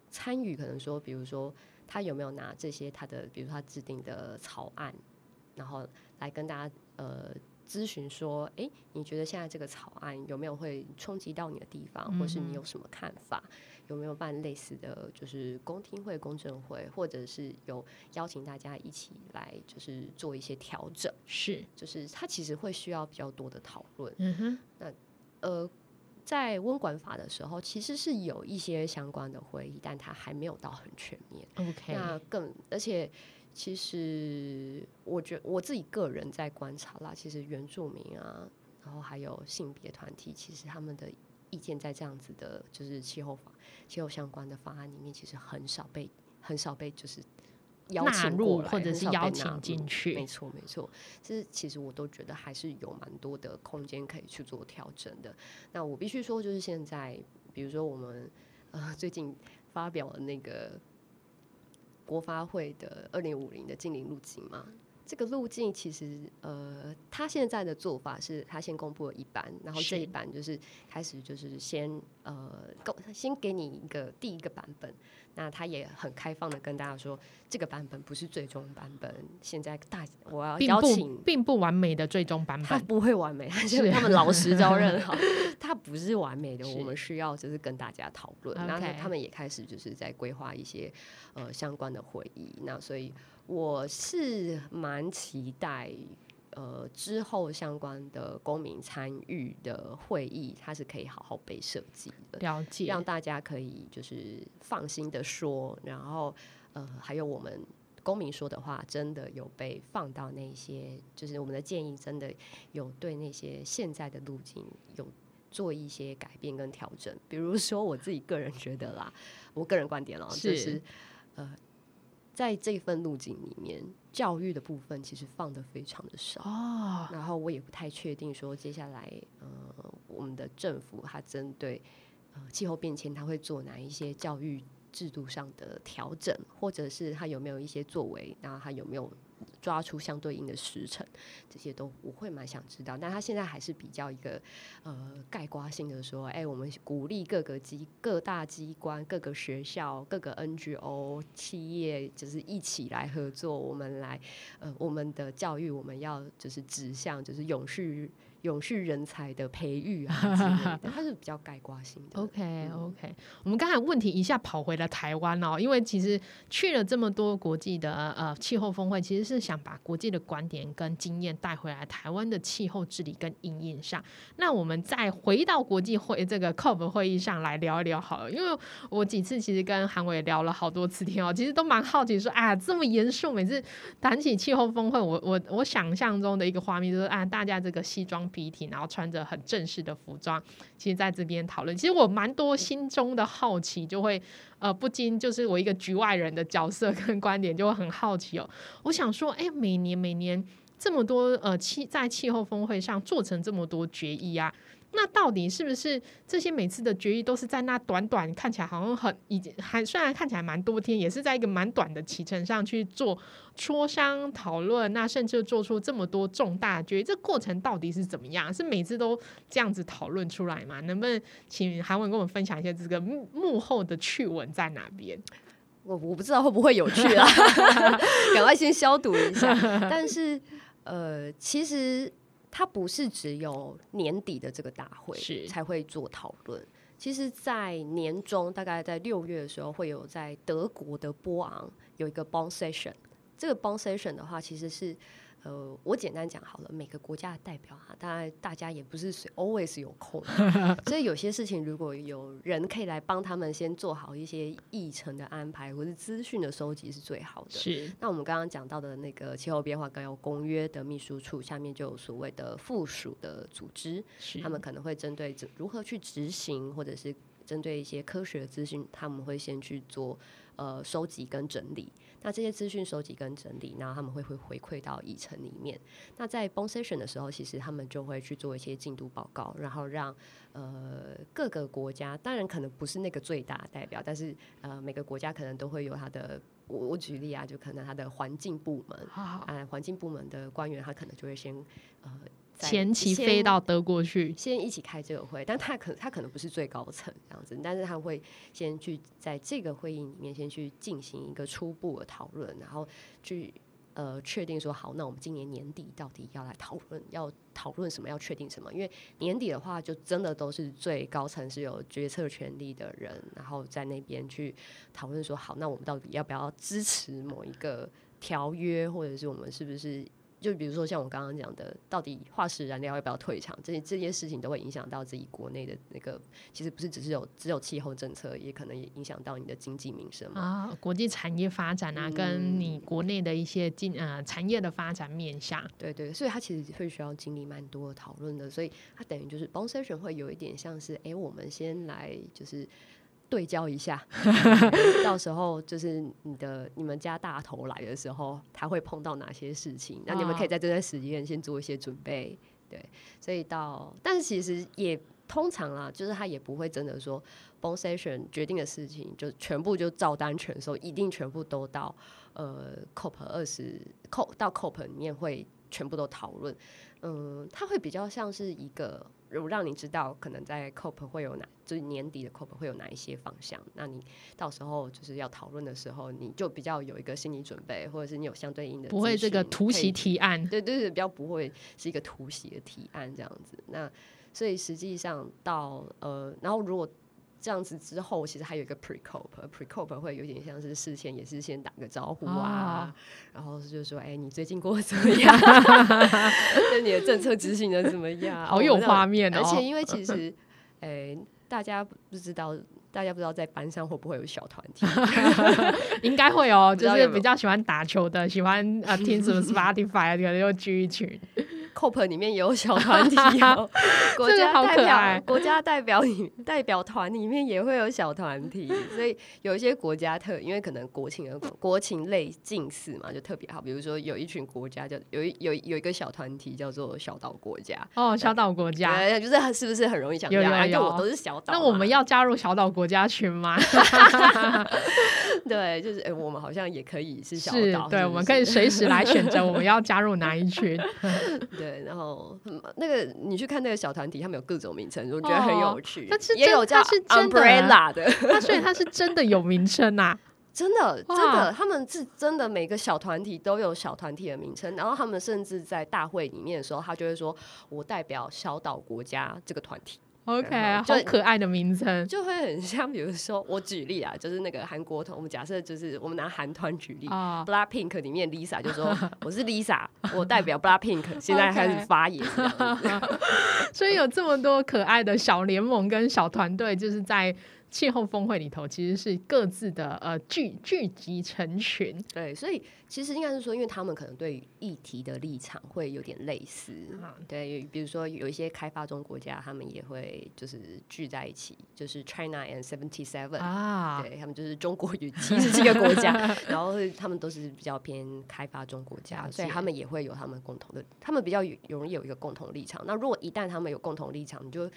参与，可能说，比如说他有没有拿这些他的，比如他制定的草案，然后来跟大家呃。咨询说：“哎，你觉得现在这个草案有没有会冲击到你的地方，或是你有什么看法？有没有办类似的就是公听会、公证会，或者是有邀请大家一起来，就是做一些调整？是，就是它其实会需要比较多的讨论。嗯哼，那呃，在温管法的时候，其实是有一些相关的会议，但它还没有到很全面。OK，那更而且。”其实，我觉我自己个人在观察啦，其实原住民啊，然后还有性别团体，其实他们的意见在这样子的，就是气候法、气候相关的方案里面，其实很少被很少被就是邀请过来或者是邀请进去没错没错，这是其实我都觉得还是有蛮多的空间可以去做调整的。那我必须说，就是现在，比如说我们呃最近发表了那个国发会的二零五零的近邻路径嘛。这个路径其实，呃，他现在的做法是，他先公布了一版，然后这一版就是开始就是先呃，够先给你一个第一个版本，那他也很开放的跟大家说，这个版本不是最终版本，现在大我要邀请并不完美的最终版本他。不会完美，是是他们老实招认好，[LAUGHS] 他不是完美的，我们需要就是跟大家讨论。然后他们也开始就是在规划一些呃相关的会议。那所以我是蛮期待。呃，之后相关的公民参与的会议，它是可以好好被设计的。了解，让大家可以就是放心的说，然后呃，还有我们公民说的话，真的有被放到那些，就是我们的建议，真的有对那些现在的路径有做一些改变跟调整。比如说，我自己个人觉得啦，我个人观点哦，就是是呃，在这份路径里面，教育的部分其实放的非常的少。哦，然后我也不太确定说接下来呃我们的政府它针对呃气候变迁，它会做哪一些教育制度上的调整，或者是它有没有一些作为，然后它有没有抓出相对应的时辰，这些都我会蛮想知道。但他现在还是比较一个呃概括性的说，哎，我们鼓励各个机各大机关、各个学校、各个 NGO 企业，就是一起来合作，我们来呃我们的教育，我们要就是指向就是永续。永续人才的培育啊 [LAUGHS] 之类的，它是比较概括性的。OK OK，我们刚才问题一下跑回了台湾哦，因为其实去了这么多国际的呃气候峰会，其实是想把国际的观点跟经验带回来台湾的气候治理跟应应上。那我们再回到国际会这个 COP 会议上来聊一聊好了，因为我几次其实跟韩伟聊了好多次天哦，其实都蛮好奇说啊这么严肃，每次谈起气候峰会，我我我想象中的一个画面就是啊大家这个西装笔挺，然后穿着很正式的服装。其实在这边讨论，其实我蛮多心中的好奇，就会呃不禁就是我一个局外人的角色跟观点，就会很好奇哦。我想说，哎，每年每年这么多呃气在气候峰会上做成这么多决议啊，那到底是不是这些每次的决议都是在那短短看起来好像很已经还虽然看起来蛮多天，也是在一个蛮短的期程上去做磋商讨论，那甚至做出这么多重大决议，这过程到底是怎么样？是每次都这样子讨论出来吗？能不能请韩文跟我们分享一下这个幕幕后的趣闻在哪边？我我不知道会不会有趣啊，[LAUGHS] 赶快先消毒一下。[LAUGHS] 但是呃，其实它不是只有年底的这个大会是才会做讨论。其实，在年中，大概在六月的时候，会有在德国的波昂有一个 Bond Session。这个 Bond Session 的话，其实是呃，我简单讲好了，每个国家的代表啊，当然大家也不是随 always 有空，[LAUGHS] 所以有些事情如果有人可以来帮他们先做好一些议程的安排，或是资讯的收集是最好的。是那我们刚刚讲到的那个气候变化纲要公约的秘书处下面就有所谓的附属的组织，是，他们可能会针对这如何去执行，或者是针对一些科学的资讯，他们会先去做呃收集跟整理。那这些资讯收集跟整理，然后他们会会回馈到议程里面。那在 Bond Session 的时候，其实他们就会去做一些进度报告，然后让呃各个国家，当然可能不是那个最大的代表，但是呃每个国家可能都会有他的。我我举例啊，就可能他的环境部门，好好啊，环境部门的官员，他可能就会先呃在前期飞到德国去，先一起开这个会，但他可他可能不是最高层这样子，但是他会先去在这个会议里面先去进行一个初步的讨论，然后去呃确定说好，那我们今年年底到底要来讨论，要讨论什么，要确定什么？因为年底的话，就真的都是最高层是有决策权力的人，然后在那边去讨论说好，那我们到底要不要支持某一个条约，或者是我们是不是？就比如说像我刚刚讲的，到底化石燃料要不要退场，这些这些事情都会影响到自己国内的那个，其实不是只是有只有气候政策，也可能也影响到你的经济民生嘛。啊，国际产业发展啊，跟你国内的一些经呃产业的发展面向，对对，所以它其实会需要经历蛮多的讨论的，所以它等于就是 bond session 会有一点像是，哎，我们先来就是对焦一下，[LAUGHS] 到时候就是你的你们家大头来的时候，他会碰到哪些事情？那你们可以在这段时间先做一些准备。对，所以到，但是其实也通常啊，就是他也不会真的说 b o n session 决定的事情就全部就照单全收，一定全部都到呃 cop 二十 cop 到 cop 里面会全部都讨论。嗯，他会比较像是一个，如让你知道可能在 COP 会有哪，就是年底的 COP 会有哪一些方向，那你到时候就是要讨论的时候，你就比较有一个心理准备，或者是你有相对应的，不会这个突袭提案，对对对，比较不会是一个突袭的提案这样子。那所以实际上到呃，然后如果。这样子之后，其实还有一个 pre cop，pre cop 会有点像是事先也是先打个招呼啊，然后就是说，哎，你最近过得怎么样？[LAUGHS] 那你的政策执行的怎么样？好有画面哦！而且因为其实，哎，大家不知道，大家不知道在班上会不会有小团体？[LAUGHS] 应该会哦，就是比较喜欢打球的，喜欢呃听什么 Spotify [LAUGHS] 可能又聚一群。COP 里面也有小团体哦，[LAUGHS] 国家代表国家代表里代表团里面也会有小团体，所以有一些国家特，因为可能国情的国情类近似嘛，就特别好。比如说有一群国家叫有一有有一个小团体叫做小岛国家哦，小岛国家，就是是不是很容易想？有有有，我都是小岛。那我们要加入小岛国家群吗？[LAUGHS] 对，就是哎，我们好像也可以是小岛，对，我们可以随时来选择我们要加入哪一群。[LAUGHS] 对，然后那个你去看那个小团体，他们有各种名称，我觉得很有趣。也有叫 umbrella [LAUGHS] 的，他所以他是真的有名称啊，[LAUGHS] 真的真的，他们是真的每个小团体都有小团体的名称，然后他们甚至在大会里面的时候，他就会说我代表小岛国家这个团体。OK，好可爱的名称，就会很像，比如说我举例啊，就是那个韩国团，我们假设就是我们拿韩团举例，Black Pink 里面 Lisa 就说 [LAUGHS] 我是 Lisa，我代表 Black Pink，[LAUGHS] 现在开始发言，[LAUGHS] 所以有这么多可爱的小联盟跟小团队，就是在。气候峰会里头其实是各自的呃聚聚集成群，对，所以其实应该是说，因为他们可能对议题的立场会有点类似，对，比如说有一些开发中国家，他们也会就是聚在一起，就是 China and Seventy Seven 啊，对他们就是中国与七十七个国家，[LAUGHS] 然后他们都是比较偏开发中国家，所以他们也会有他们共同的，他们比较容易有一个共同立场。那如果一旦他们有共同立场，你就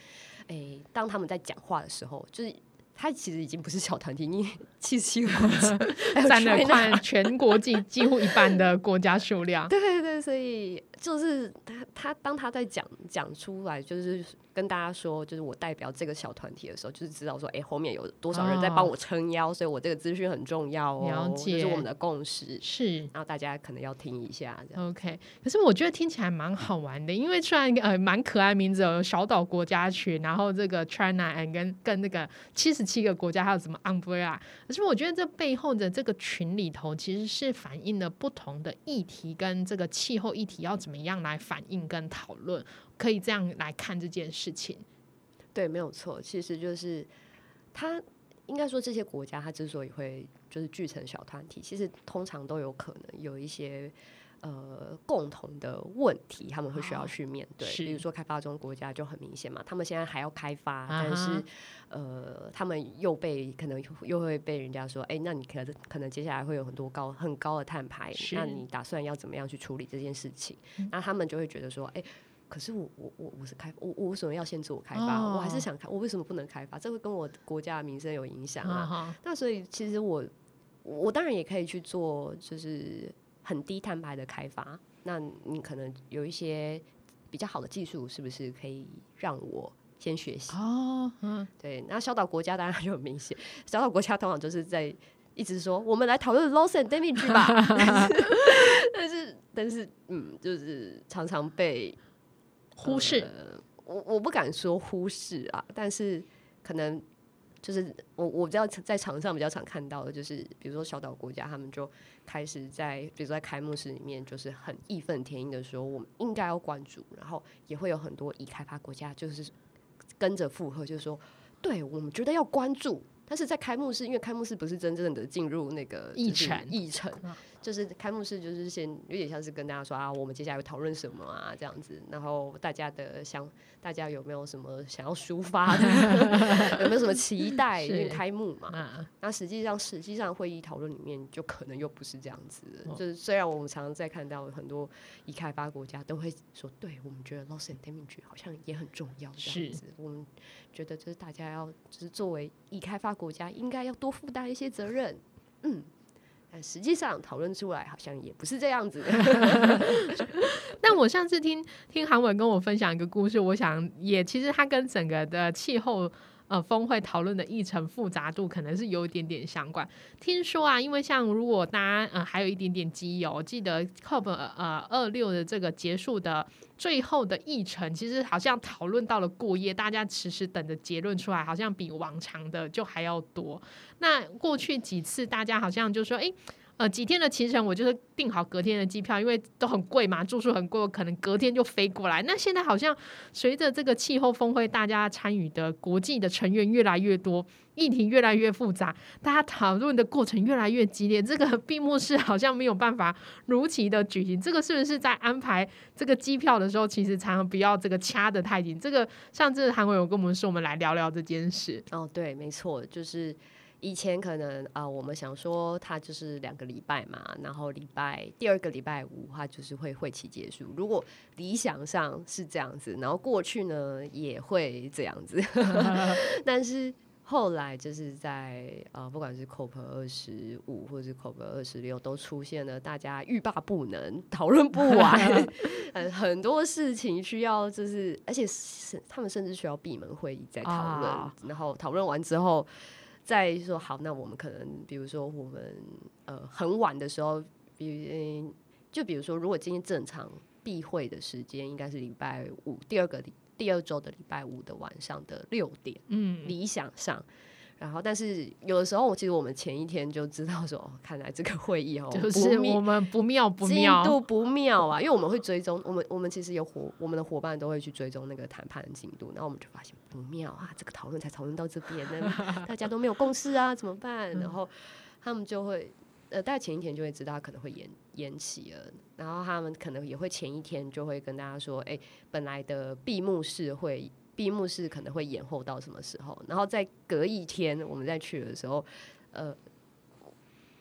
诶，当他们在讲话的时候，就是。它其实已经不是小团体，你 [LAUGHS] 七十七个国家，占了快全国近几乎一半的国家数量。[LAUGHS] 对对对，所以就是他他当他在讲讲出来，就是。跟大家说，就是我代表这个小团体的时候，就是知道说，哎，后面有多少人在帮我撑腰，所以我这个资讯很重要哦，这是我们的共识。是，然后大家可能要听一下。OK，可是我觉得听起来蛮好玩的，因为虽然呃蛮可爱名字，有小岛国家群，然后这个 China and 跟跟那个七十七个国家，还有什么 Umbrella，可是我觉得这背后的这个群里头，其实是反映了不同的议题跟这个气候议题要怎么样来反应跟讨论。可以这样来看这件事情，对，没有错。其实就是他应该说，这些国家他之所以会就是聚成小团体，其实通常都有可能有一些呃共同的问题，他们会需要去面对。比如说开发中国家就很明显嘛，他们现在还要开发，但是呃，他们又被可能又会被人家说，哎，那你可能可能接下来会有很多高很高的碳排，那你打算要怎么样去处理这件事情？那他们就会觉得说，哎。可是我我我我是开我我为什么要限制我开发？我还是想开，我为什么不能开发？这会跟我国家的民生有影响啊。那所以其实我我当然也可以去做，就是很低碳排的开发。那你可能有一些比较好的技术，是不是可以让我先学习？哦，嗯，对。那小岛国家当然就很明显，小岛国家通常就是在一直说我们来讨论 loss and damage 吧。[LAUGHS] 但是但是嗯，就是常常被。忽视，我我不敢说忽视啊，但是可能就是我我比较在场上比较常看到的，就是比如说小岛国家，他们就开始在比如说在开幕式里面，就是很义愤填膺的说，我们应该要关注，然后也会有很多已开发国家就是跟着附和，就是说，对我们觉得要关注，但是在开幕式，因为开幕式不是真正的进入那个议程，议程。就是开幕式，就是先有点像是跟大家说啊，我们接下来会讨论什么啊，这样子。然后大家的想，大家有没有什么想要抒发的？[LAUGHS] 有没有什么期待？[LAUGHS] 因为开幕嘛。那实际上，实际上会议讨论里面就可能又不是这样子。就是虽然我们常常在看到很多已开发国家都会说，对我们觉得 loss and damage 好像也很重要这样子。我们觉得就是大家要，就是作为已开发国家，应该要多负担一些责任。嗯。实际上讨论出来好像也不是这样子。[LAUGHS] [LAUGHS] 但我上次听听韩文跟我分享一个故事，我想也其实它跟整个的气候。呃，峰会讨论的议程复杂度可能是有一点点相关。听说啊，因为像如果大家呃还有一点点机油，记得 COP 呃二六的这个结束的最后的议程，其实好像讨论到了过夜，大家迟迟等着结论出来，好像比往常的就还要多。那过去几次大家好像就说，哎。呃，几天的行程我就是订好隔天的机票，因为都很贵嘛，住宿很贵，可能隔天就飞过来。那现在好像随着这个气候峰会，大家参与的国际的成员越来越多，议题越来越复杂，大家讨论的过程越来越激烈。这个 [LAUGHS] 闭幕式好像没有办法如期的举行，这个是不是在安排这个机票的时候，其实常常不要这个掐得太紧？这个上次韩伟有跟我们说，我们来聊聊这件事。哦，对，没错，就是。以前可能啊，我们想说它就是两个礼拜嘛，然后礼拜第二个礼拜五它就是会会期结束。如果理想上是这样子，然后过去呢也会这样子，[LAUGHS] [LAUGHS] 但是后来就是在呃，不管是 COP 二十五或者是 COP 二十六，都出现了大家欲罢不能、讨论不完，[LAUGHS] 很很多事情需要就是，而且是他们甚至需要闭门会议在讨论，然后讨论完之后。再说好，那我们可能，比如说我们呃很晚的时候，比如就比如说，如果今天正常闭会的时间应该是礼拜五，第二个第二周的礼拜五的晚上的六点，嗯，理想上。然后，但是有的时候，其实我们前一天就知道说，哦看来这个会议哦，就是我们不妙不妙，进度不妙啊。因为我们会追踪，我们我们其实有伙，我们的伙伴都会去追踪那个谈判的进度。然后我们就发现不妙啊，这个讨论才讨论到这边，那 [LAUGHS] 大家都没有共识啊，怎么办？然后他们就会呃，大概前一天就会知道可能会延延期了。然后他们可能也会前一天就会跟大家说，哎，本来的闭幕式会。闭幕式可能会延后到什么时候？然后再隔一天，我们再去的时候，呃，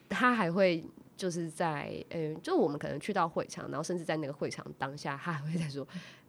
他还会就是在，嗯，就我们可能去到会场，然后甚至在那个会场当下，他还会在说，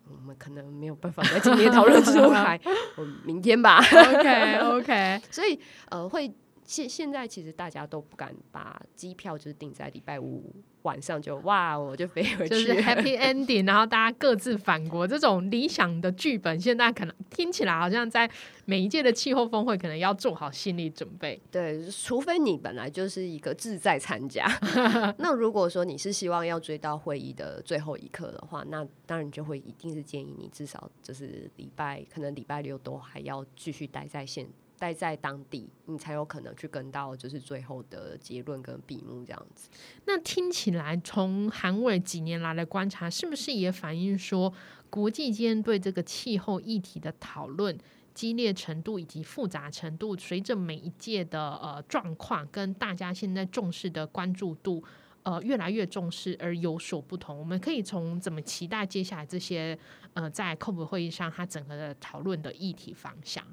我们可能没有办法在今天讨论出来，[LAUGHS] 我明天吧。OK [LAUGHS] OK，所以呃会。现现在其实大家都不敢把机票就是定在礼拜五晚上就哇我就飞回去，就是 happy ending，然后大家各自返国这种理想的剧本，现在可能听起来好像在每一届的气候峰会可能要做好心理准备。对，除非你本来就是一个志在参加，[LAUGHS] 那如果说你是希望要追到会议的最后一刻的话，那当然就会一定是建议你至少就是礼拜可能礼拜六都还要继续待在线。待在当地，你才有可能去跟到就是最后的结论跟闭幕这样子。那听起来，从韩伟几年来的观察，是不是也反映说，国际间对这个气候议题的讨论激烈程度以及复杂程度，随着每一届的呃状况跟大家现在重视的关注度呃越来越重视而有所不同？我们可以从怎么期待接下来这些呃在 COP 会议上它整个的讨论的议题方向？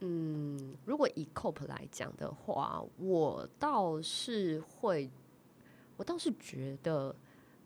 嗯，如果以 COP 来讲的话，我倒是会，我倒是觉得，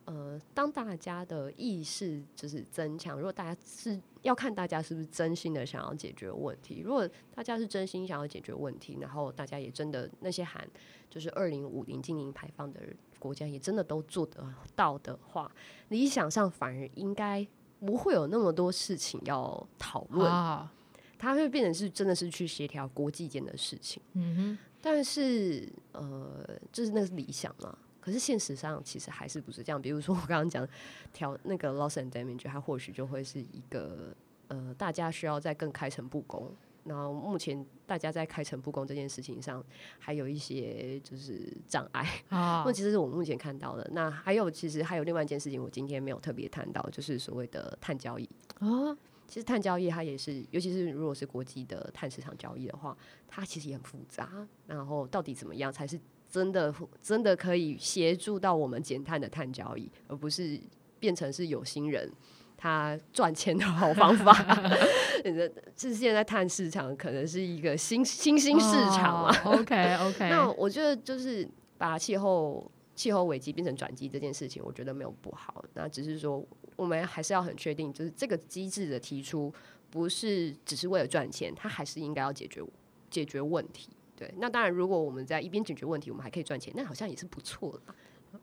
呃，当大家的意识就是增强，如果大家是要看大家是不是真心的想要解决问题，如果大家是真心想要解决问题，然后大家也真的那些喊就是二零五零净零排放的国家也真的都做得到的话，理想上反而应该不会有那么多事情要讨论啊。它会变成是真的是去协调国际间的事情，嗯哼。但是呃，就是那是理想嘛。可是现实上其实还是不是这样。比如说我刚刚讲调那个 loss and damage，它或许就会是一个呃，大家需要在更开诚布公。然后目前大家在开诚布公这件事情上还有一些就是障碍啊。那其实是我目前看到的。那还有其实还有另外一件事情，我今天没有特别谈到，就是所谓的碳交易啊。其实碳交易它也是，尤其是如果是国际的碳市场交易的话，它其实也很复杂。然后到底怎么样才是真的真的可以协助到我们减碳的碳交易，而不是变成是有心人他赚钱的好方法。[LAUGHS] [LAUGHS] 这现在碳市场可能是一个新新兴市场嘛？OK OK。[LAUGHS] 那我觉得就是把气候气候危机变成转机这件事情，我觉得没有不好。那只是说我们还是要很确定，就是这个机制的提出不是只是为了赚钱，它还是应该要解决解决问题。对，那当然，如果我们在一边解决问题，我们还可以赚钱，那好像也是不错的。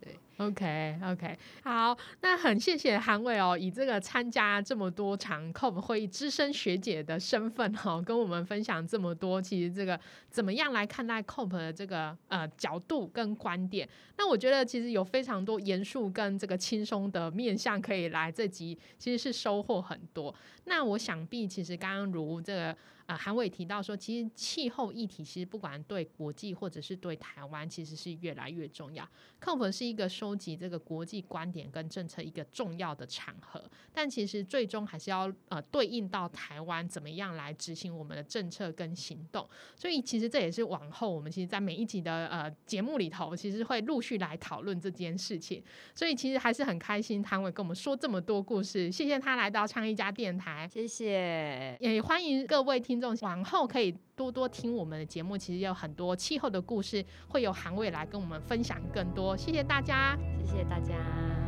对，OK OK，好，那很谢谢韩伟哦，以这个参加这么多场 COP 会议资深学姐的身份哈，[LAUGHS] 跟我们分享这么多，其实这个怎么样来看待 COP 的这个呃角度跟观点？那我觉得其实有非常多严肃跟这个轻松的面向可以来这集，其实是收获很多。那我想必其实刚刚如这个。啊，韩伟提到说，其实气候议题其实不管对国际或者是对台湾，其实是越来越重要。COP 是一个收集这个国际观点跟政策一个重要的场合，但其实最终还是要呃对应到台湾怎么样来执行我们的政策跟行动。所以其实这也是往后我们其实，在每一集的呃节目里头，其实会陆续来讨论这件事情。所以其实还是很开心，韩伟跟我们说这么多故事，谢谢他来到昌一家电台，谢谢，也欢迎各位听。听众往后可以多多听我们的节目，其实有很多气候的故事，会有韩伟来跟我们分享更多。谢谢大家，谢谢大家。